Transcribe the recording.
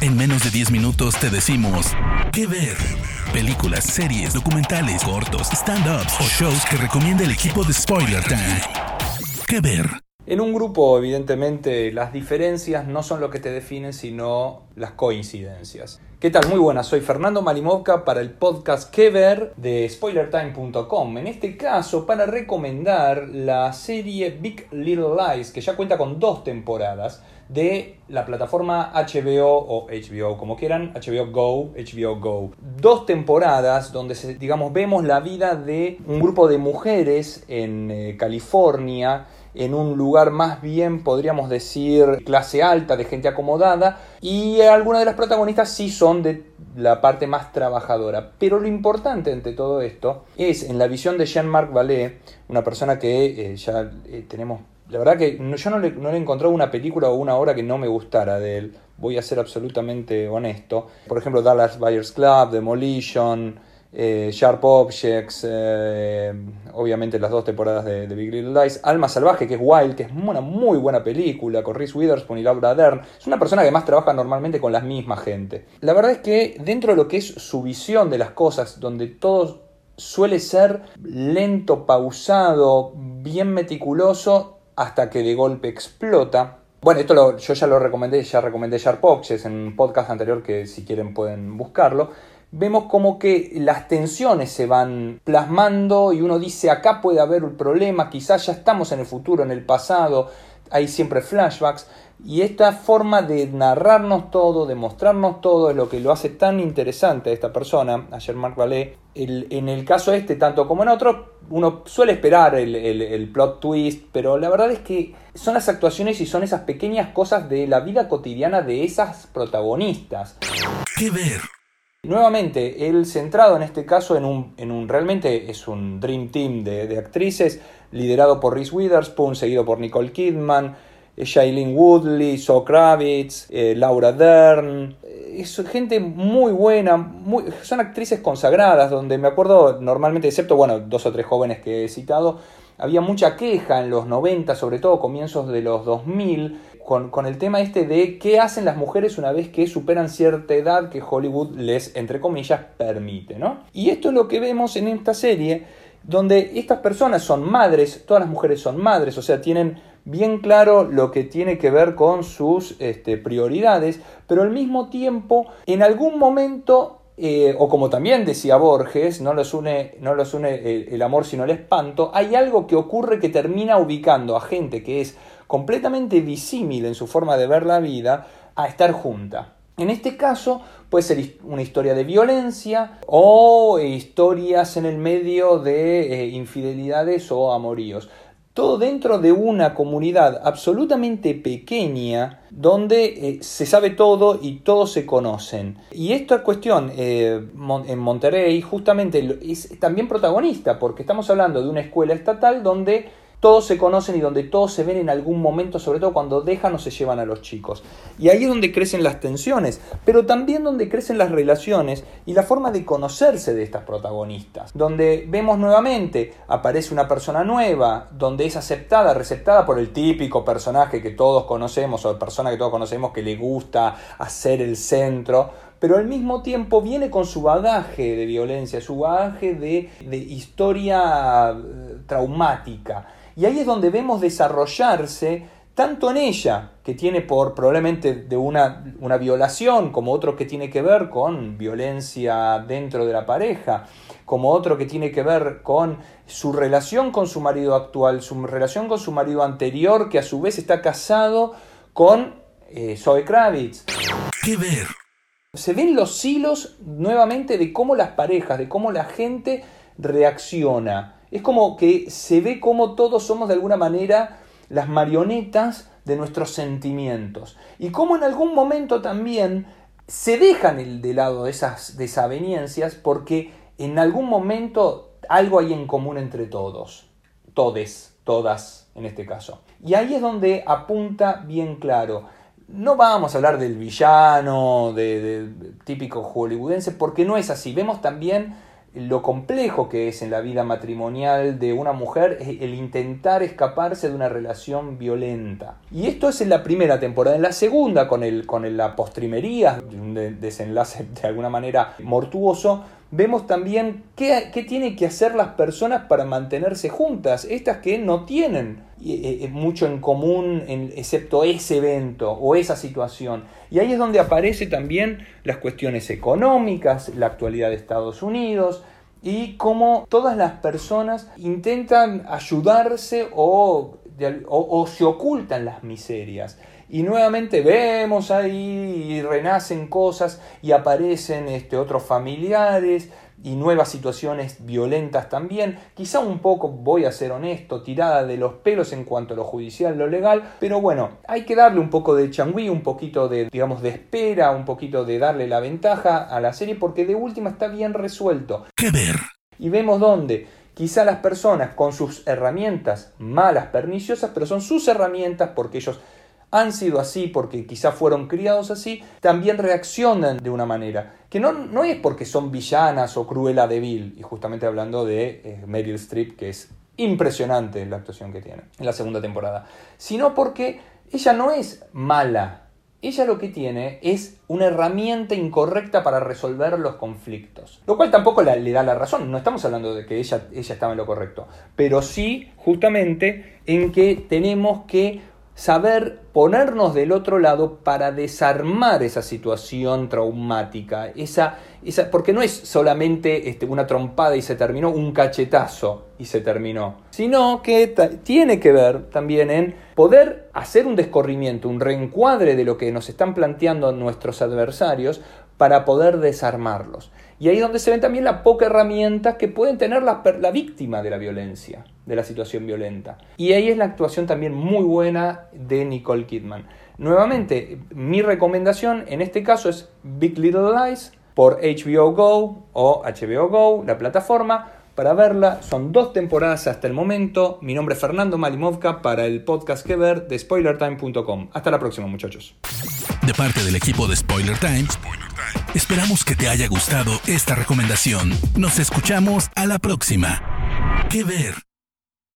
En menos de 10 minutos te decimos qué ver. Películas, series, documentales, cortos, stand-ups o shows que recomienda el equipo de Spoiler Time. ¿Qué ver? En un grupo, evidentemente, las diferencias no son lo que te definen, sino las coincidencias. ¿Qué tal? Muy buenas, soy Fernando Malimovka para el podcast Que Ver de SpoilerTime.com. En este caso, para recomendar la serie Big Little Lies, que ya cuenta con dos temporadas de la plataforma HBO o HBO, como quieran, HBO Go, HBO Go. Dos temporadas donde, digamos, vemos la vida de un grupo de mujeres en eh, California en un lugar más bien, podríamos decir, clase alta, de gente acomodada, y algunas de las protagonistas sí son de la parte más trabajadora. Pero lo importante entre todo esto es, en la visión de Jean-Marc Vallée, una persona que eh, ya eh, tenemos... La verdad que yo no le, no le he encontrado una película o una obra que no me gustara de él, voy a ser absolutamente honesto. Por ejemplo, Dallas Buyers Club, Demolition, eh, Sharp Objects, eh, obviamente las dos temporadas de, Big Little Lies, Alma Salvaje, que es Wild, que es una muy buena película, con Reese Witherspoon y Laura Dern. Es una persona que más trabaja normalmente con la misma gente. La verdad es que dentro de lo que es su visión de las cosas, donde todo suele ser lento, pausado, bien meticuloso, hasta que de golpe explota. Bueno, esto yo ya lo recomendé, ya recomendé Sharp Objects en un podcast anterior que si quieren pueden buscarlo vemos como que las tensiones se van plasmando y uno dice acá puede haber un problema, quizás ya estamos en el futuro, en el pasado, hay siempre flashbacks y esta forma de narrarnos todo, de mostrarnos todo es lo que lo hace tan interesante a esta persona, a Jean-Marc Vallée. en el caso este, tanto como en otro, uno suele esperar el, el plot twist, pero la verdad es que son las actuaciones y son esas pequeñas cosas de la vida cotidiana de esas protagonistas. ¿Qué ver? Nuevamente, él centrado en este caso en un, en un realmente es un Dream Team de, actrices, liderado por Reese Witherspoon, seguido por Nicole Kidman, eh, Shailene Woodley, Zoe Kravitz, eh, Laura Dern. Eh, es gente muy buena, muy, son actrices consagradas, donde me acuerdo normalmente, excepto bueno, dos o tres jóvenes que he citado, había mucha queja en los 90, sobre todo comienzos de los 2000, con, el tema este de qué hacen las mujeres una vez que superan cierta edad que Hollywood les, entre comillas, permite, ¿no? Y esto es lo que vemos en esta serie, donde estas personas son madres, todas las mujeres son madres, o sea, tienen bien claro lo que tiene que ver con sus este, prioridades, pero al mismo tiempo, en algún momento eh, o como también decía Borges, no los une, no los une el, el, amor sino el espanto, hay algo que ocurre que termina ubicando a gente que es completamente disímil en su forma de ver la vida a estar junta. En este caso puede ser una historia de violencia o historias en el medio de eh, infidelidades o amoríos. Todo dentro de una comunidad absolutamente pequeña donde eh, se sabe todo y todos se conocen. Y esta cuestión eh, en Monterrey justamente es también protagonista porque estamos hablando de una escuela estatal donde todos se conocen y donde todos se ven en algún momento, sobre todo cuando dejan o se llevan a los chicos. Y ahí es donde crecen las tensiones, pero también donde crecen las relaciones y la forma de conocerse de estas protagonistas. Donde vemos nuevamente, aparece una persona nueva, donde es aceptada, receptada por el típico personaje que todos conocemos o persona que todos conocemos que le gusta hacer el centro, pero al mismo tiempo viene con su bagaje de violencia, su bagaje de, historia eh, traumática. Y ahí es donde vemos desarrollarse tanto en ella, que tiene por probablemente de una, una, violación, como otro que tiene que ver con violencia dentro de la pareja, como otro que tiene que ver con su relación con su marido actual, su relación con su marido anterior, que a su vez está casado con eh, Zoe Kravitz. ¿Qué ver? Se ven los hilos nuevamente de cómo las parejas, de cómo la gente reacciona es como que se ve como todos somos de alguna manera las marionetas de nuestros sentimientos. Y como en algún momento también se dejan de lado esas desavenencias porque en algún momento algo hay en común entre todos. Todes, todas en este caso. Y ahí es donde apunta bien claro. No vamos a hablar del villano, de, típico hollywoodense, porque no es así. Vemos también lo complejo que es en la vida matrimonial de una mujer el intentar escaparse de una relación violenta. Y esto es en la primera temporada. En la segunda, con, el, con la postrimería, un desenlace de alguna manera mortuoso, vemos también qué, qué tienen que hacer las personas para mantenerse juntas, estas que no tienen eh, eh, mucho en común, excepto ese evento o esa situación. Y ahí es donde aparece también las cuestiones económicas, la actualidad de Estados Unidos y cómo todas las personas intentan ayudarse o, o se ocultan las miserias. Y nuevamente vemos ahí y renacen cosas y aparecen este, otros familiares y nuevas situaciones violentas también, quizá un poco, voy a ser honesto, tirada de los pelos en cuanto a lo judicial, lo legal, pero bueno, hay que darle un poco de changüí, un poquito de, digamos, de espera, un poquito de darle la ventaja a la serie, porque de última está bien resuelto. ¿Qué ver? Y vemos dónde. Quizá las personas con sus herramientas malas, perniciosas, pero son sus herramientas porque ellos han sido así porque quizá fueron criados así, también reaccionan de una manera. Que no, no es porque son villanas o cruela de Vil, y justamente hablando de eh, Meryl Streep, que es impresionante la actuación que tiene en la segunda temporada, sino porque ella no es mala. Ella lo que tiene es una herramienta incorrecta para resolver los conflictos. Lo cual tampoco le da la razón. No estamos hablando de que ella, ella estaba en lo correcto. Pero sí, justamente, en que tenemos que saber ponernos del otro lado para desarmar esa situación traumática, esa, esa, porque no es solamente este, una trompada y se terminó, un cachetazo y se terminó, sino que tiene que ver también en poder hacer un descorrimiento, un reencuadre de lo que nos están planteando nuestros adversarios para poder desarmarlos. Y ahí es donde se ven también la poca herramienta que pueden tener la, la, víctima de la violencia, de la situación violenta. Y ahí es la actuación también muy buena de Nicole Kidman. Nuevamente, mi recomendación en este caso es Big Little Lies por HBO Go o HBO Go, la plataforma. Para verla, son dos temporadas hasta el momento. Mi nombre es Fernando Malimovka para el podcast que ver de SpoilerTime.com. Hasta la próxima, muchachos. De parte del equipo de Spoiler Times. Esperamos que te haya gustado esta recomendación. Nos escuchamos a la próxima. ¿Qué ver?